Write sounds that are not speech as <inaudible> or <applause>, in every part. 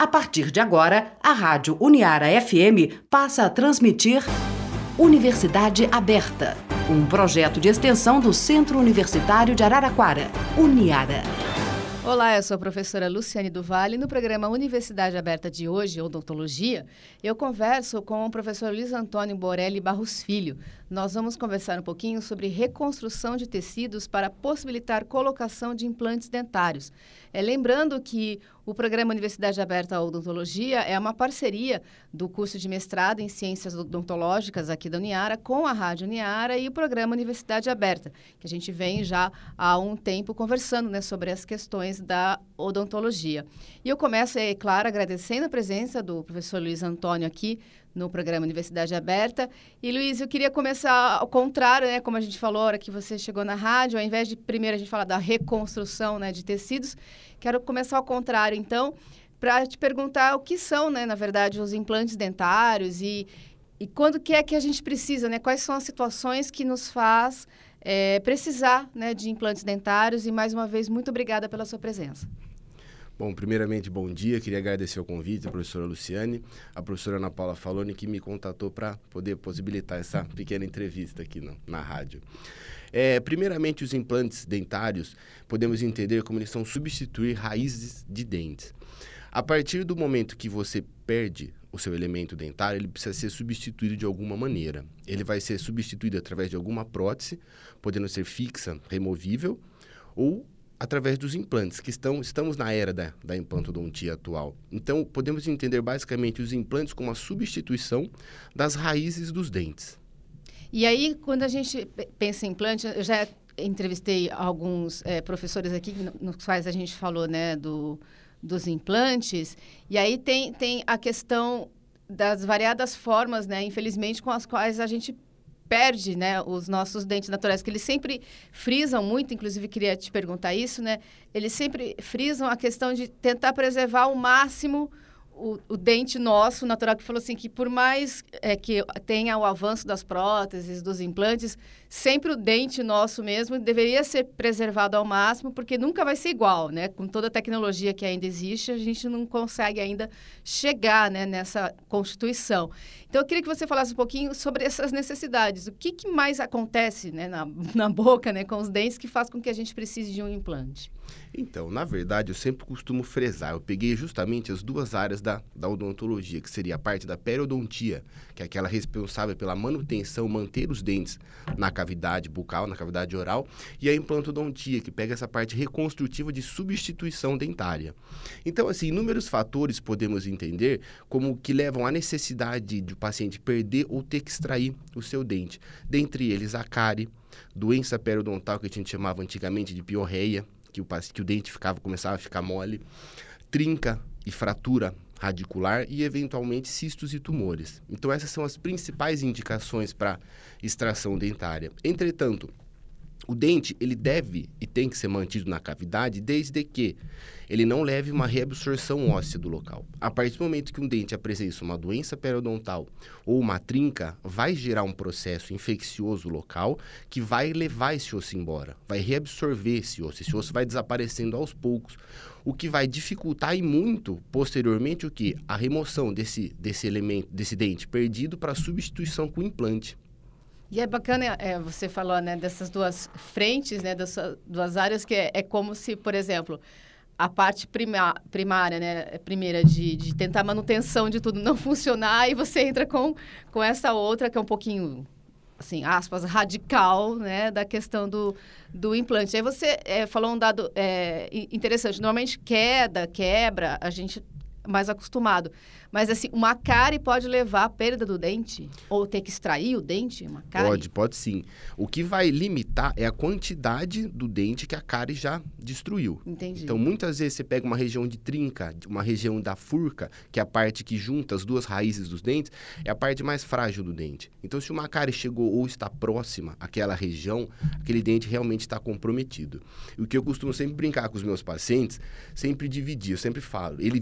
A partir de agora, a Rádio Uniara FM passa a transmitir Universidade Aberta, um projeto de extensão do Centro Universitário de Araraquara, Uniara. Olá, eu sou a professora Luciane Duval e no programa Universidade Aberta de hoje, Odontologia, eu converso com o professor Luiz Antônio Borelli Barros Filho. Nós vamos conversar um pouquinho sobre reconstrução de tecidos para possibilitar colocação de implantes dentários. É, lembrando que o programa Universidade Aberta Odontologia é uma parceria do curso de mestrado em Ciências Odontológicas aqui da Uniara com a Rádio Uniara e o programa Universidade Aberta, que a gente vem já há um tempo conversando né, sobre as questões da odontologia. E eu começo, é claro, agradecendo a presença do professor Luiz Antônio aqui no programa Universidade Aberta. E, Luiz, eu queria começar ao contrário, né? Como a gente falou, a hora que você chegou na rádio, ao invés de primeiro a gente falar da reconstrução né, de tecidos, quero começar ao contrário, então, para te perguntar o que são, né, na verdade, os implantes dentários e, e quando que é que a gente precisa, né? Quais são as situações que nos faz é, precisar né, de implantes dentários? E, mais uma vez, muito obrigada pela sua presença. Bom, primeiramente, bom dia. Queria agradecer o convite, a professora Luciane, a professora Ana Paula Faloni, que me contatou para poder possibilitar essa pequena entrevista aqui no, na rádio. É, primeiramente, os implantes dentários, podemos entender como eles são substituir raízes de dentes. A partir do momento que você perde o seu elemento dentário, ele precisa ser substituído de alguma maneira. Ele vai ser substituído através de alguma prótese, podendo ser fixa, removível, ou através dos implantes, que estão, estamos na era da, da implantodontia atual. Então, podemos entender basicamente os implantes como a substituição das raízes dos dentes. E aí, quando a gente pensa em implante, eu já entrevistei alguns é, professores aqui, nos quais a gente falou né, do, dos implantes, e aí tem, tem a questão das variadas formas, né, infelizmente, com as quais a gente perde, né, os nossos dentes naturais, que eles sempre frisam muito, inclusive queria te perguntar isso, né? Eles sempre frisam a questão de tentar preservar ao máximo o, o, dente nosso natural que falou assim que por mais é, que tenha o avanço das próteses, dos implantes, sempre o dente nosso mesmo deveria ser preservado ao máximo, porque nunca vai ser igual, né? Com toda a tecnologia que ainda existe, a gente não consegue ainda chegar né, nessa constituição. Então, eu queria que você falasse um pouquinho sobre essas necessidades. O que, que mais acontece né, na, <laughs> na boca, né, com os dentes, que faz com que a gente precise de um implante? Então, na verdade, eu sempre costumo fresar. Eu peguei justamente as duas áreas da, da odontologia, que seria a parte da periodontia, que é aquela responsável pela manutenção, manter os dentes na cavidade bucal, na cavidade oral, e a implantodontia, que pega essa parte reconstrutiva de substituição dentária. Então, assim, inúmeros fatores podemos entender como que levam à necessidade de o paciente perder ou ter que extrair o seu dente. Dentre eles, a cárie, doença periodontal que a gente chamava antigamente de piorreia, que o, que o dente ficava, começava a ficar mole, trinca e fratura radicular e, eventualmente, cistos e tumores. Então, essas são as principais indicações para extração dentária. Entretanto, o dente, ele deve e tem que ser mantido na cavidade desde que ele não leve uma reabsorção óssea do local. A partir do momento que um dente apresenta uma doença periodontal ou uma trinca, vai gerar um processo infeccioso local que vai levar esse osso embora, vai reabsorver esse osso. Esse osso vai desaparecendo aos poucos, o que vai dificultar e muito posteriormente o que? A remoção desse, desse elemento, desse dente perdido para substituição com implante. E é bacana, é, você falou, né, dessas duas frentes, né, dessas duas áreas, que é, é como se, por exemplo, a parte prima, primária, né, primeira de, de tentar manutenção de tudo não <laughs> funcionar, e você entra com, com essa outra que é um pouquinho, assim, aspas, radical, né, da questão do, do implante. Aí você é, falou um dado é, interessante, normalmente queda, quebra, a gente mais acostumado. Mas, assim, uma cárie pode levar à perda do dente? Ou ter que extrair o dente? Uma cárie? Pode, pode sim. O que vai limitar é a quantidade do dente que a cárie já destruiu. Entendi. Então, muitas vezes você pega uma região de trinca, uma região da furca, que é a parte que junta as duas raízes dos dentes, é a parte mais frágil do dente. Então, se uma cárie chegou ou está próxima àquela região, aquele dente realmente está comprometido. E o que eu costumo sempre brincar com os meus pacientes, sempre dividir, eu sempre falo. Ele,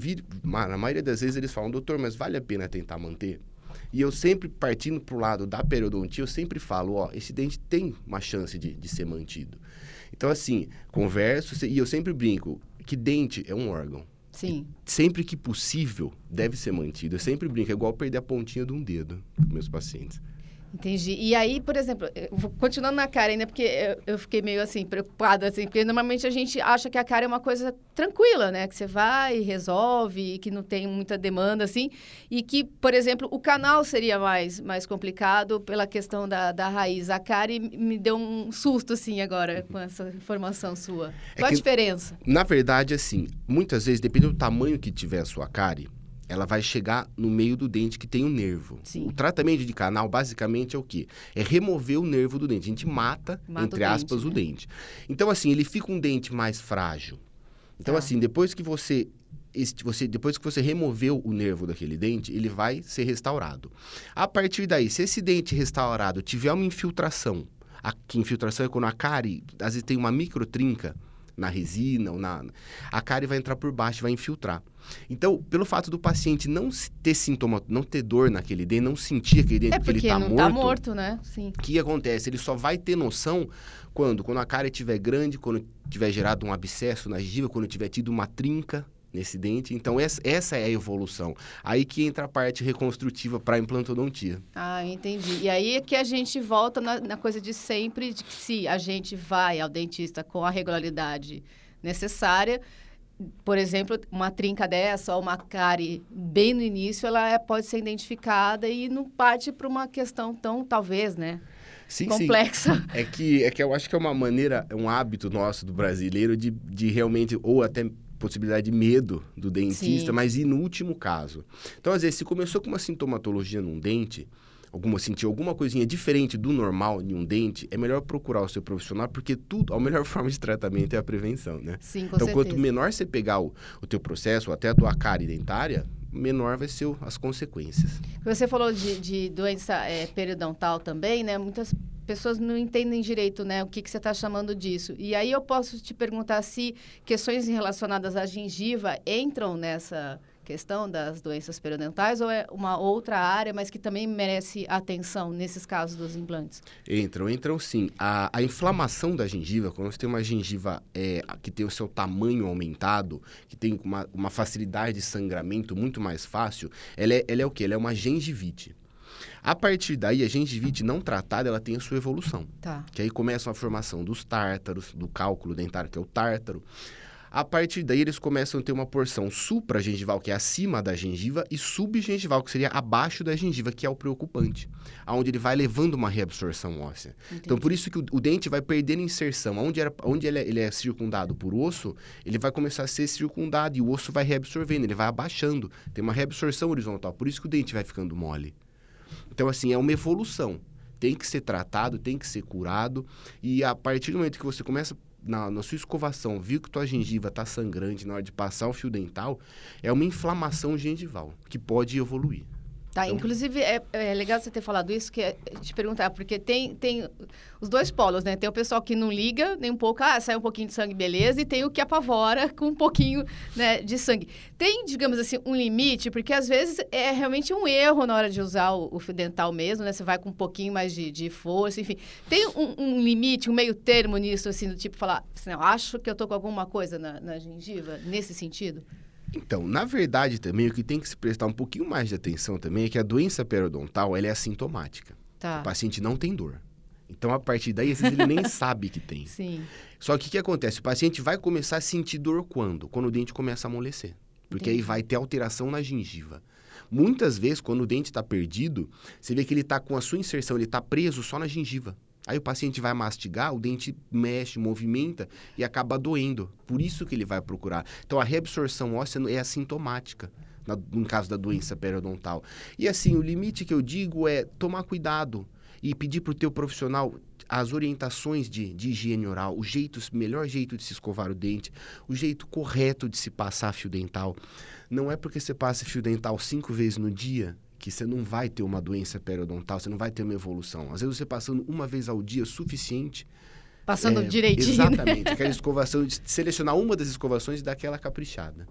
na maioria das vezes, eles falam, doutor, mas vale a pena tentar manter? E eu sempre, partindo para o lado da periodontia, eu sempre falo, ó, esse dente tem uma chance de, de ser mantido. Então, assim, converso e eu sempre brinco que dente é um órgão. Sim. Sempre que possível, deve ser mantido. Eu sempre brinco, é igual perder a pontinha de um dedo com meus pacientes. Entendi. E aí, por exemplo, continuando na cara ainda, porque eu, fiquei meio assim, preocupada, assim, porque normalmente a gente acha que a cara é uma coisa tranquila, né? Que você vai e resolve, que não tem muita demanda, assim, e que, por exemplo, o canal seria mais, mais complicado pela questão da, da raiz. A cara me deu um susto, assim, agora, com essa informação sua. É Qual que, a diferença? Na verdade, assim, muitas vezes, dependendo do tamanho que tiver a sua cárie, ela vai chegar no meio do dente que tem o um nervo. Sim. O tratamento de canal, basicamente, é o quê? É remover o nervo do dente. A gente mata, mata entre o aspas, dente, o né? dente. Então, assim, ele fica um dente mais frágil. Então, tá. assim, depois que você, você, depois que você removeu o nervo daquele dente, ele vai ser restaurado. A partir daí, se esse dente restaurado tiver uma infiltração, a, que infiltração é quando a cárie, às vezes tem uma microtrinca, na resina ou na. A cárie vai entrar por baixo, vai infiltrar. Então, pelo fato do paciente não ter sintoma, não ter dor naquele dente, não sentir aquele dente é porque, ele está morto. Tá morto, né? Sim. O que acontece? Ele só vai ter noção quando? Quando a cárie estiver grande, quando tiver gerado um abscesso na gengiva, quando tiver tido uma trinca nesse dente. Então, essa, essa é a evolução. Aí que entra a parte reconstrutiva para a implantodontia. Ah, entendi. E aí é que a gente volta na, na coisa de sempre, de que se a gente vai ao dentista com a regularidade necessária, por exemplo, uma trinca dessa ou uma cárie bem no início, ela é, pode ser identificada e não parte para uma questão tão, talvez, né? Sim, complexa. Sim. É que, é que eu acho que é uma maneira, é um hábito nosso do brasileiro de, de realmente, ou até possibilidade de medo do dentista, Sim. mas e no último caso. Então, às vezes, se começou com uma sintomatologia num dente, alguma sentir alguma coisinha diferente do normal em um dente, é melhor procurar o seu profissional, porque tudo, a melhor <laughs> forma de tratamento é a prevenção, né? Sim, com então, certeza. quanto menor você pegar o, o teu processo, até a tua cárie dentária, menor vai ser o, as consequências. Você falou de, de doença é, periodontal também, né? Muitas pessoas não entendem direito, né, o que, que você está chamando disso. E aí eu posso te perguntar se questões relacionadas à gengiva entram nessa questão das doenças periodontais ou é uma outra área, mas que também merece atenção nesses casos dos implantes? Entram, entram sim. A, a inflamação da gengiva, quando você tem uma gengiva é, que tem o seu tamanho aumentado, que tem uma, uma facilidade de sangramento muito mais fácil, ela é, ela é o quê? Ela é uma gengivite. A partir daí, a gengivite não tratada, ela tem a sua evolução. Tá. Que aí começa a formação dos tártaros, do cálculo dentário, que é o tártaro. A partir daí, eles começam a ter uma porção supragengival, que é acima da gengiva, e subgengival, que seria abaixo da gengiva, que é o preocupante. Onde ele vai levando uma reabsorção óssea. Entendi. Então, por isso que o, o, dente vai perdendo inserção. Onde, era, onde ele, é, ele é circundado por osso, ele vai começar a ser circundado, e o osso vai reabsorvendo, ele vai abaixando. Tem uma reabsorção horizontal. Por isso que o dente vai ficando mole. Então, assim, é uma evolução. Tem que ser tratado, tem que ser curado. E a partir do momento que você começa na, na, sua escovação, viu que tua gengiva está sangrante na hora de passar o fio dental, é uma inflamação gengival que pode evoluir. Tá, então... inclusive é, é, legal você ter falado isso, que é te perguntar, porque tem, tem os dois polos, né? Tem o pessoal que não liga nem um pouco, ah, sai um pouquinho de sangue, beleza, e tem o que apavora <laughs> com um pouquinho né, de sangue. Tem, digamos assim, um limite, porque às vezes é realmente um erro na hora de usar o, o fio dental mesmo, né? Você vai com um pouquinho mais de, de força, enfim. Tem um, um, limite, um meio termo nisso, assim, do tipo falar, assim, eu acho que eu tô com alguma coisa na, na gengiva, nesse sentido? Então, na verdade também, o que tem que se prestar um pouquinho mais de atenção também é que a doença periodontal, ela é assintomática. Tá. O paciente não tem dor. Então, a partir daí, às vezes, ele nem <laughs> sabe que tem. Sim. Só que o que acontece? O paciente vai começar a sentir dor quando? Quando o dente começa a amolecer. Porque Entendi. aí vai ter alteração na gengiva. Muitas vezes, quando o dente está perdido, você vê que ele está com a sua inserção, ele está preso só na gengiva. Aí o paciente vai mastigar, o dente mexe, movimenta e acaba doendo. Por isso que ele vai procurar. Então a reabsorção óssea é assintomática. no caso da doença periodontal. E assim, o limite que eu digo é tomar cuidado e pedir para o teu profissional as orientações de, de higiene oral, o jeito, melhor jeito de se escovar o dente, o jeito correto de se passar fio dental. Não é porque você passa fio dental cinco vezes no dia que você não vai ter uma doença periodontal, você não vai ter uma evolução. Às vezes você passando uma vez ao dia suficiente. Passando é, direitinho. Exatamente. Aquela <laughs> escovação, de selecionar uma das escovações e dar aquela caprichada.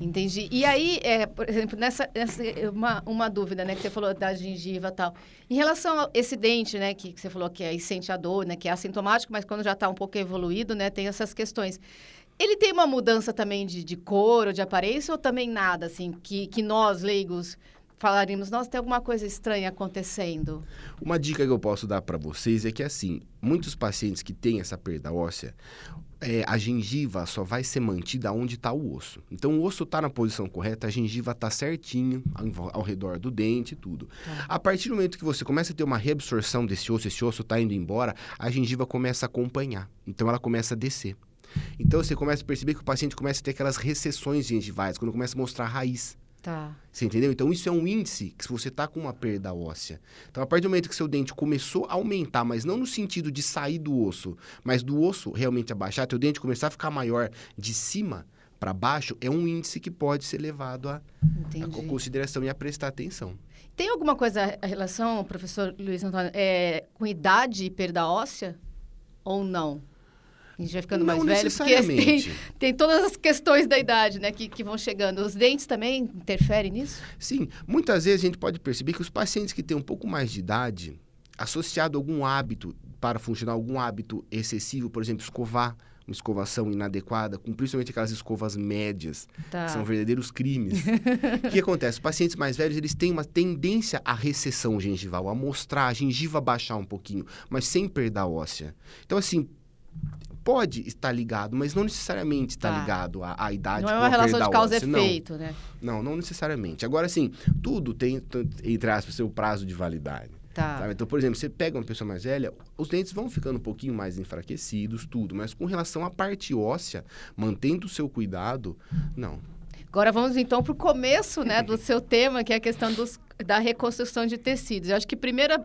Entendi. E aí, é, por exemplo, nessa, nessa uma, uma dúvida, né, que você falou da gengiva e tal. Em relação a esse dente, né, que, que você falou que é sente a dor, né, que é assintomático, mas quando já está um pouco evoluído, né, tem essas questões. Ele tem uma mudança também de, de cor ou de aparência ou também nada, assim, que, que nós, leigos, falaríamos, nossa, tem alguma coisa estranha acontecendo? Uma dica que eu posso dar para vocês é que, assim, muitos pacientes que têm essa perda óssea, é, a gengiva só vai ser mantida onde está o osso. Então, o osso está na posição correta, a gengiva está certinho ao, ao, redor do dente e tudo. Tá. A partir do momento que você começa a ter uma reabsorção desse osso, esse osso está indo embora, a gengiva começa a acompanhar. Então, ela começa a descer. Então você começa a perceber que o paciente começa a ter aquelas recessões gengivais, quando começa a mostrar a raiz. Tá. Você entendeu? Então isso é um índice que se você está com uma perda óssea. Então a partir do momento que seu dente começou a aumentar, mas não no sentido de sair do osso, mas do osso realmente abaixar, teu dente começar a ficar maior de cima para baixo, é um índice que pode ser levado a, a consideração e a prestar atenção. Tem alguma coisa a relação, professor Luiz Antônio, é, com idade e perda óssea ou não? A gente vai ficando não mais velho, porque <laughs> tem, tem todas as questões da idade, né, que, que vão chegando. Os dentes também interferem nisso? Sim, muitas vezes a gente pode perceber que os pacientes que têm um pouco mais de idade, associado a algum hábito para funcionar, algum hábito excessivo, por exemplo, escovar, uma escovação inadequada, com principalmente aquelas escovas médias, tá. que são verdadeiros crimes. o que <laughs> acontece? Os pacientes mais velhos, eles têm uma tendência à recessão gengival, a mostrar a gengiva baixar um pouquinho, mas sem perda óssea. Então, assim, pode estar ligado, mas não necessariamente está tá. ligado à, à, idade. Não é uma relação de causa e efeito, né? Não, não necessariamente. Agora, assim, tudo tem, entre aspas, seu prazo de validade. Tá. Então, por exemplo, você pega uma pessoa mais velha, os dentes vão ficando um pouquinho mais enfraquecidos, tudo. Mas com relação à parte óssea, mantendo o seu cuidado, não. Agora vamos então para o começo né, do <laughs> seu tema, que é a questão dos, da reconstrução de tecidos. Eu acho que a primeira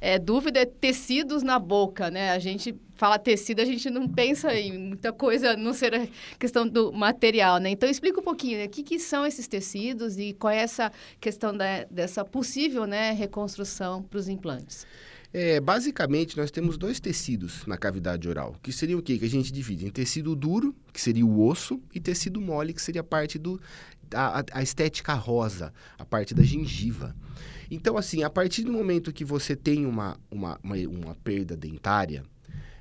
é, dúvida é tecidos na boca, né? A gente fala tecido, a gente não pensa em muita coisa, não ser a questão do material, né? Então, explica um pouquinho, né? o que, que são esses tecidos e qual é essa questão da, dessa possível né, reconstrução para os implantes. É, basicamente, nós temos dois tecidos na cavidade oral, que seria o quê? Que a gente divide em tecido duro, que seria o osso, e tecido mole, que seria a parte do... a, a estética rosa, a parte da gengiva. Então, assim, a partir do momento que você tem uma, uma, uma, uma perda dentária,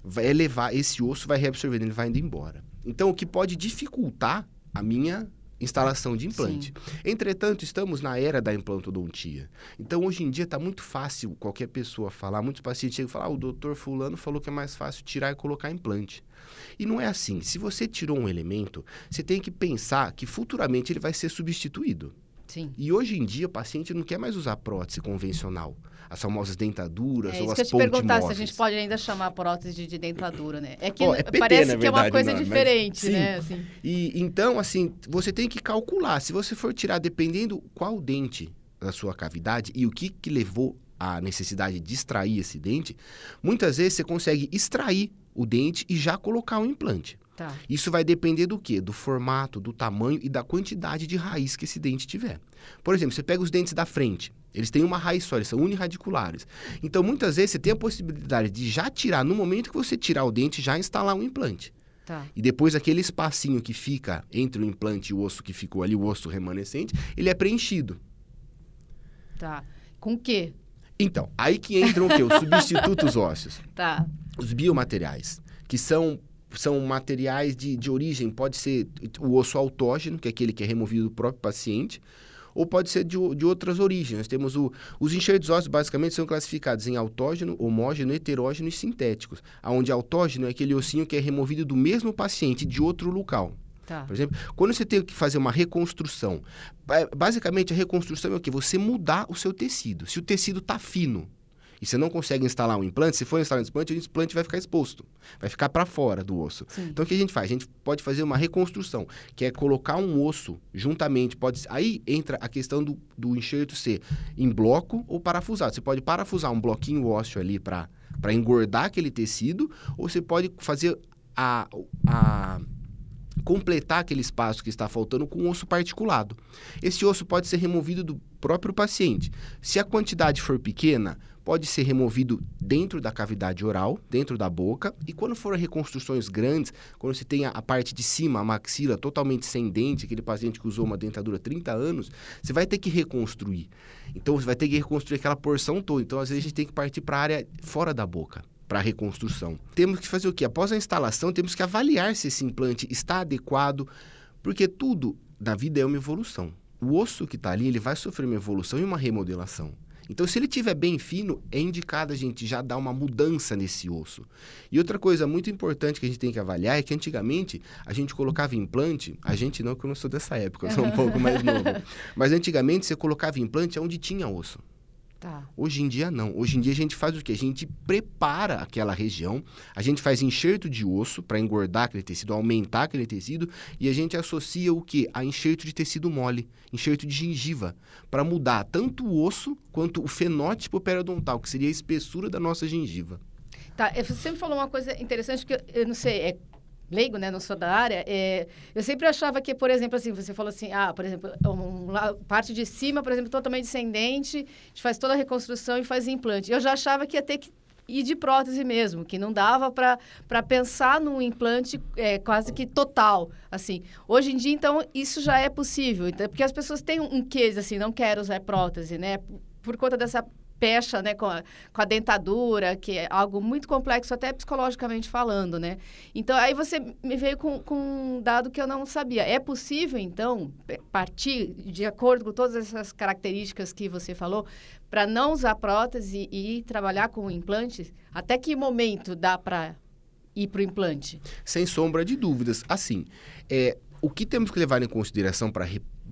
vai levar, esse osso vai reabsorvendo, ele vai indo embora. Então, o que pode dificultar a minha instalação de implante. Sim. Entretanto, estamos na era da implantodontia. Então, hoje em dia, está muito fácil qualquer pessoa falar. Muitos pacientes chegam e falam, ah, o doutor fulano falou que é mais fácil tirar e colocar implante. E não é assim. Se você tirou um elemento, você tem que pensar que futuramente ele vai ser substituído. Sim. E hoje em dia, o paciente não quer mais usar prótese convencional as famosas dentaduras é, ou as pontes que eu te perguntar se a gente pode ainda chamar prótese de, de dentadura, né? É que oh, é PT, parece verdade, que é uma coisa não, diferente, mas, né? Assim. E então, assim, você tem que calcular. Se você for tirar, dependendo qual dente da sua cavidade e o que, que levou à necessidade de extrair esse dente, muitas vezes você consegue extrair o dente e já colocar um implante. Tá. Isso vai depender do quê? Do formato, do tamanho e da quantidade de raiz que esse dente tiver. Por exemplo, você pega os dentes da frente, eles têm uma raiz só, eles são unirradiculares. Então, muitas vezes, você tem a possibilidade de já tirar, no momento que você tirar o dente, já instalar um implante. Tá. E depois aquele espacinho que fica entre o implante e o osso que ficou ali, o osso remanescente, ele é preenchido. Tá. Com o quê? Então, aí que entram o quê? Os <laughs> substitutos ósseos. Tá. Os biomateriais, que são são materiais de, de origem, pode ser o osso autógeno, que é aquele que é removido do próprio paciente, ou pode ser de, de outras origens. Nós temos o, os enxertos ósseos, basicamente, são classificados em autógeno, homógeno, heterógeno e sintéticos. Onde autógeno é aquele ossinho que é removido do mesmo paciente de outro local. Tá. Por exemplo, quando você tem que fazer uma reconstrução, basicamente a reconstrução é o que? Você mudar o seu tecido. Se o tecido está fino, e você não consegue instalar um implante, se for instalar um implante, o implante vai ficar exposto, vai ficar para fora do osso. Sim. Então o que a gente faz? A gente pode fazer uma reconstrução, que é colocar um osso juntamente, pode aí entra a questão do, do enxerto ser em bloco ou parafusado. Você pode parafusar um bloquinho ósseo ali para para engordar aquele tecido, ou você pode fazer a, a completar aquele espaço que está faltando com um osso particulado. Esse osso pode ser removido do próprio paciente. Se a quantidade for pequena, pode ser removido dentro da cavidade oral, dentro da boca, e quando for reconstruções grandes, quando você tem a, a, parte de cima, a maxila totalmente sem dente, aquele paciente que usou uma dentadura há 30 anos, você vai ter que reconstruir. Então você vai ter que reconstruir aquela porção toda. Então às vezes a gente tem que partir para a área fora da boca. para a reconstrução. Temos que fazer o quê? Após a instalação, temos que avaliar se esse implante está adequado, porque tudo na vida é uma evolução. O osso que está ali, ele vai sofrer uma evolução e uma remodelação. Então, se ele estiver bem fino, é indicado a gente já dar uma mudança nesse osso. E outra coisa muito importante que a gente tem que avaliar é que antigamente a gente colocava implante, a gente não, que eu não sou dessa época, eu sou um <laughs> pouco mais novo. Mas antigamente você colocava implante onde tinha osso. Tá. Hoje em dia não. Hoje em dia a gente faz o quê? A gente prepara aquela região, a gente faz enxerto de osso para engordar aquele tecido, aumentar aquele tecido e a gente associa o quê? A enxerto de tecido mole, enxerto de gengiva, para mudar tanto o osso quanto o fenótipo periodontal, que seria a espessura da nossa gengiva. Tá, você sempre falou uma coisa interessante que eu, eu não sei, é leigo, né, não sou da área, é, eu sempre achava que, por exemplo, assim, você falou assim, ah, por exemplo, um, parte de cima, por exemplo, totalmente descendente, a gente faz toda a reconstrução e faz implante. Eu já achava que ia ter que ir de prótese mesmo, que não dava para pensar num implante é, quase que total, assim. Hoje em dia, então, isso já é possível, então, porque as pessoas têm um, um quê, assim, não quero usar prótese, né, por conta dessa pecha, né, com a, com a dentadura, que é algo muito complexo, até psicologicamente falando, né? Então, aí você me veio com, com um dado que eu não sabia. É possível, então, partir, de acordo com todas essas características que você falou, para não usar prótese e, e trabalhar com implantes? Até que momento dá para ir para o implante? Sem sombra de dúvidas. Assim, é, o que temos que levar em consideração para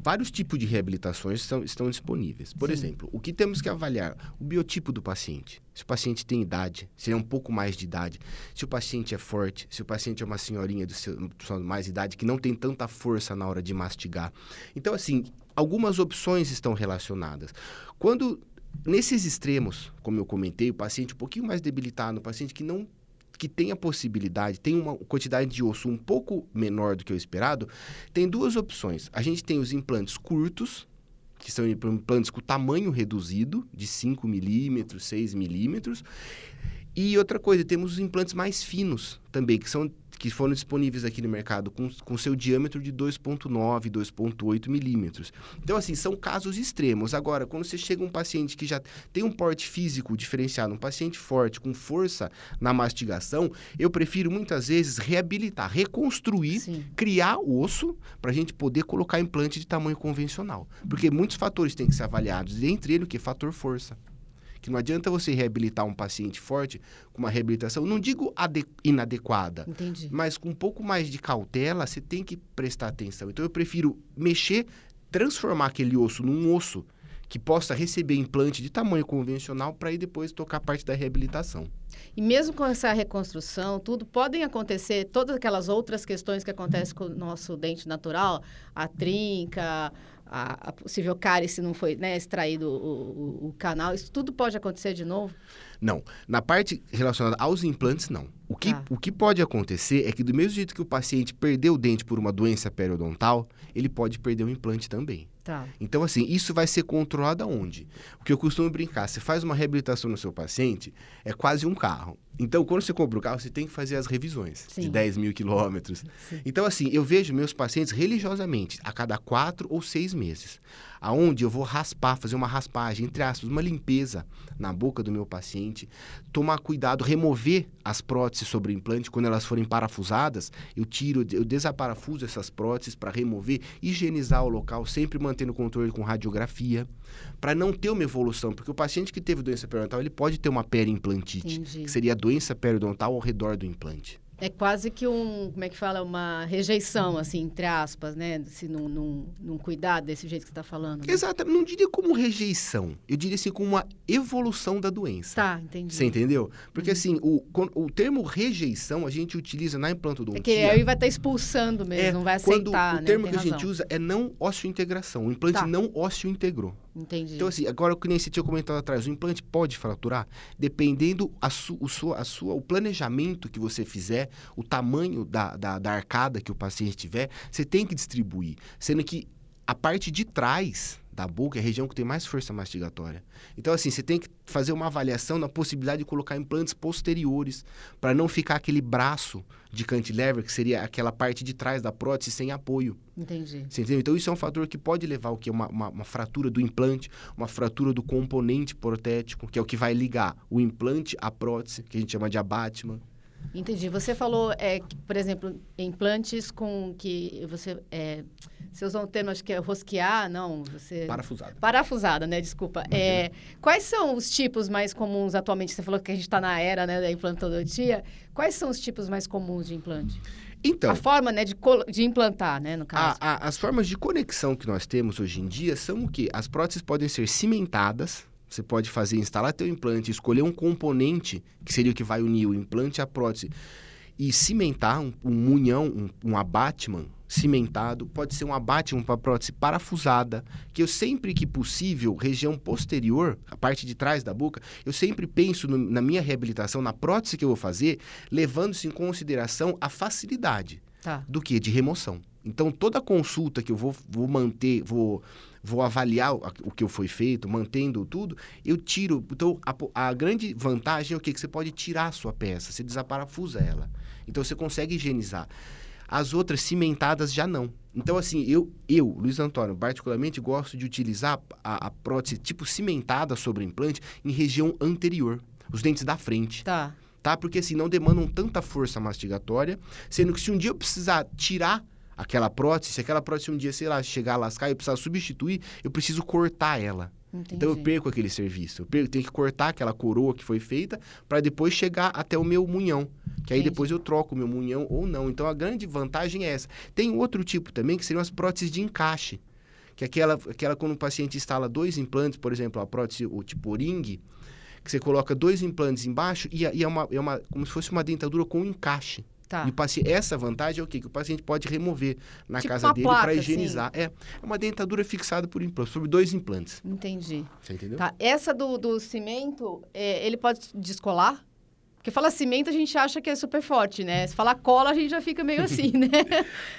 vários tipos de reabilitações estão, estão disponíveis. Por Sim. exemplo, o que temos que avaliar? O biotipo do paciente. Se o paciente tem idade, se é um pouco mais de idade, se o paciente é forte, se o paciente é uma senhorinha de mais idade que não tem tanta força na hora de mastigar. Então, assim, algumas opções estão relacionadas. Quando nesses extremos, como eu comentei, o paciente um pouquinho mais debilitado, o paciente que não que tem a possibilidade, tem uma quantidade de osso um pouco menor do que o esperado, tem duas opções. A gente tem os implantes curtos, que são implantes com tamanho reduzido, de 5 milímetros, 6 milímetros. E outra coisa, temos os implantes mais finos também, que são que foram disponíveis aqui no mercado com, com seu diâmetro de 2,9, 2,8 milímetros. Então, assim, são casos extremos. Agora, quando você chega um paciente que já tem um porte físico diferenciado, um paciente forte, com força na mastigação, eu prefiro muitas vezes reabilitar, reconstruir, Sim. criar o osso para a gente poder colocar implante de tamanho convencional. Porque muitos fatores têm que ser avaliados, entre eles o que? Fator força que não adianta você reabilitar um paciente forte com uma reabilitação, não digo inadequada, Entendi. mas com um pouco mais de cautela, você tem que prestar atenção. Então eu prefiro mexer, transformar aquele osso num osso que possa receber implante de tamanho convencional para ir depois tocar parte da reabilitação. E mesmo com essa reconstrução, tudo podem acontecer todas aquelas outras questões que acontecem com o nosso dente natural, a trinca, a, a possível cárie se não foi né, extraído o, o, o, canal, isso tudo pode acontecer de novo? Não. Na parte relacionada aos implantes, não. O que, ah. o que pode acontecer é que, do mesmo jeito que o paciente perdeu o dente por uma doença periodontal, ele pode perder o implante também. Tá. Então, assim, isso vai ser controlado aonde? O que eu costumo brincar, você faz uma reabilitação no seu paciente, é quase um carro. Então, quando você compra o carro, você tem que fazer as revisões Sim. de 10 mil quilômetros. Então, assim, eu vejo meus pacientes religiosamente a cada quatro ou seis meses, aonde eu vou raspar, fazer uma raspagem, entre aspas, uma limpeza na boca do meu paciente, tomar cuidado, remover as próteses sobre o implante, quando elas forem parafusadas, eu tiro, eu desaparafuso essas próteses para remover, higienizar o local, sempre mantendo o controle com radiografia, para não ter uma evolução, porque o paciente que teve doença periodontal, ele pode ter uma periimplantite, Entendi. que seria doença periodontal ao redor do implante. É quase que um, como é que fala, uma rejeição, assim, entre aspas, né? Se não, não, não cuidar desse jeito que você está falando. Né? Exato, não diria como rejeição, eu diria assim como uma evolução da doença. Tá, entendi. Você entendeu? Porque uhum. assim, o, o termo rejeição a gente utiliza na implantodontia... É que aí vai estar tá expulsando mesmo, é, não vai aceitar, quando O né? termo que razão. a gente usa é não ósseo-integração, o implante tá. não ósseo-integrou. Entendi. Então, assim, agora o que nem você tinha comentado atrás, o implante pode fraturar dependendo a, su, o, sua, a sua, o planejamento que você fizer, o tamanho da, da, da arcada que o paciente tiver, você tem que distribuir. Sendo que a parte de trás da boca é a região que tem mais força mastigatória. Então, assim, você tem que fazer uma avaliação na possibilidade de colocar implantes posteriores, para não ficar aquele braço de cantilever, que seria aquela parte de trás da prótese sem apoio. Entendi. Você entendeu? Então, isso é um fator que pode levar o que? Uma, uma, uma, fratura do implante, uma fratura do componente protético, que é o que vai ligar o implante à prótese, que a gente chama de abattement. Entendi. Você falou, é, que, por exemplo, implantes com que você. É, você usou um termo, acho que é rosquear, não? Você... Parafusada. Parafusada, né? Desculpa. É, quais são os tipos mais comuns atualmente? Você falou que a gente está na era né, da implantodontia. Quais são os tipos mais comuns de implante? Então, a forma né, de, de implantar, né, no caso. A, a, as formas de conexão que nós temos hoje em dia são o quê? As próteses podem ser cimentadas, você pode fazer, instalar teu implante, escolher um componente, que seria o que vai unir o implante à prótese, e cimentar um, um munhão, um, um abatman cimentado, pode ser um abatman para prótese parafusada, que eu sempre que possível, região posterior, a parte de trás da boca, eu sempre penso no, na minha reabilitação, na prótese que eu vou fazer, levando-se em consideração a facilidade tá. do que? De remoção. Então, toda consulta que eu vou, vou manter, vou vou avaliar o, que foi feito, mantendo tudo, eu tiro. Então, a, a grande vantagem é o quê? Que você pode tirar a sua peça, você desaparafusa ela. Então, você consegue higienizar. As outras cimentadas já não. Então, assim, eu, eu, Luiz Antônio, particularmente gosto de utilizar a, a prótese tipo cimentada sobre o implante em região anterior, os dentes da frente. Tá. Tá? Porque assim, não demandam tanta força mastigatória, sendo que se um dia eu precisar tirar aquela prótese, se aquela prótese um dia, sei lá, chegar a lascar e eu precisar substituir, eu preciso cortar ela. Entendi. Então eu perco aquele serviço. Eu perco, tenho que cortar aquela coroa que foi feita para depois chegar até o meu munhão. Que aí Entendi. depois eu troco o meu munhão ou não. Então a grande vantagem é essa. Tem outro tipo também que seriam as próteses de encaixe. Que é aquela, aquela quando o paciente instala dois implantes, por exemplo, a prótese, o tipo ring, que você coloca dois implantes embaixo e, e é, uma, é uma, como se fosse uma dentadura com encaixe. Tá. E o paciente, essa vantagem é o quê? Que o paciente pode remover na Tipo casa dele para higienizar. É, é uma dentadura fixada por implante, sobre dois implantes. Entendi. Você entendeu? Tá. Essa do, do cimento, é, ele pode descolar? Porque fala cimento, a gente acha que é super forte, né? Se falar cola, a gente já fica meio assim, <laughs> né?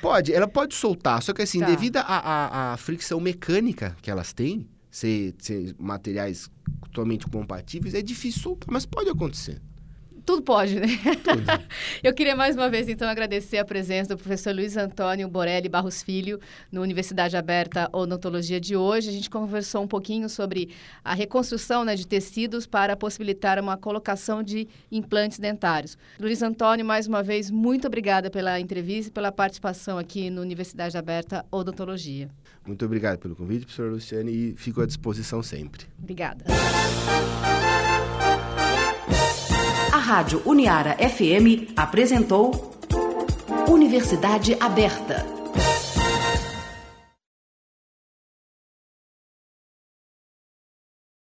Pode, ela pode soltar, só que assim, Tá. devido à à fricção mecânica que elas têm, ser, ser materiais totalmente compatíveis, é difícil soltar, mas pode acontecer. Tudo pode, né? Tudo. <laughs> Eu queria mais uma vez, então, agradecer a presença do professor Luiz Antônio Borelli Barros Filho, no Universidade Aberta Odontologia de hoje. A gente conversou um pouquinho sobre a reconstrução né, de tecidos para possibilitar uma colocação de implantes dentários. Luiz Antônio, mais uma vez, muito obrigada pela entrevista e pela participação aqui no Universidade Aberta Odontologia. Muito obrigado pelo convite, professor Luciane, e fico à disposição sempre. Obrigada. Rádio Uniara FM apresentou Universidade Aberta.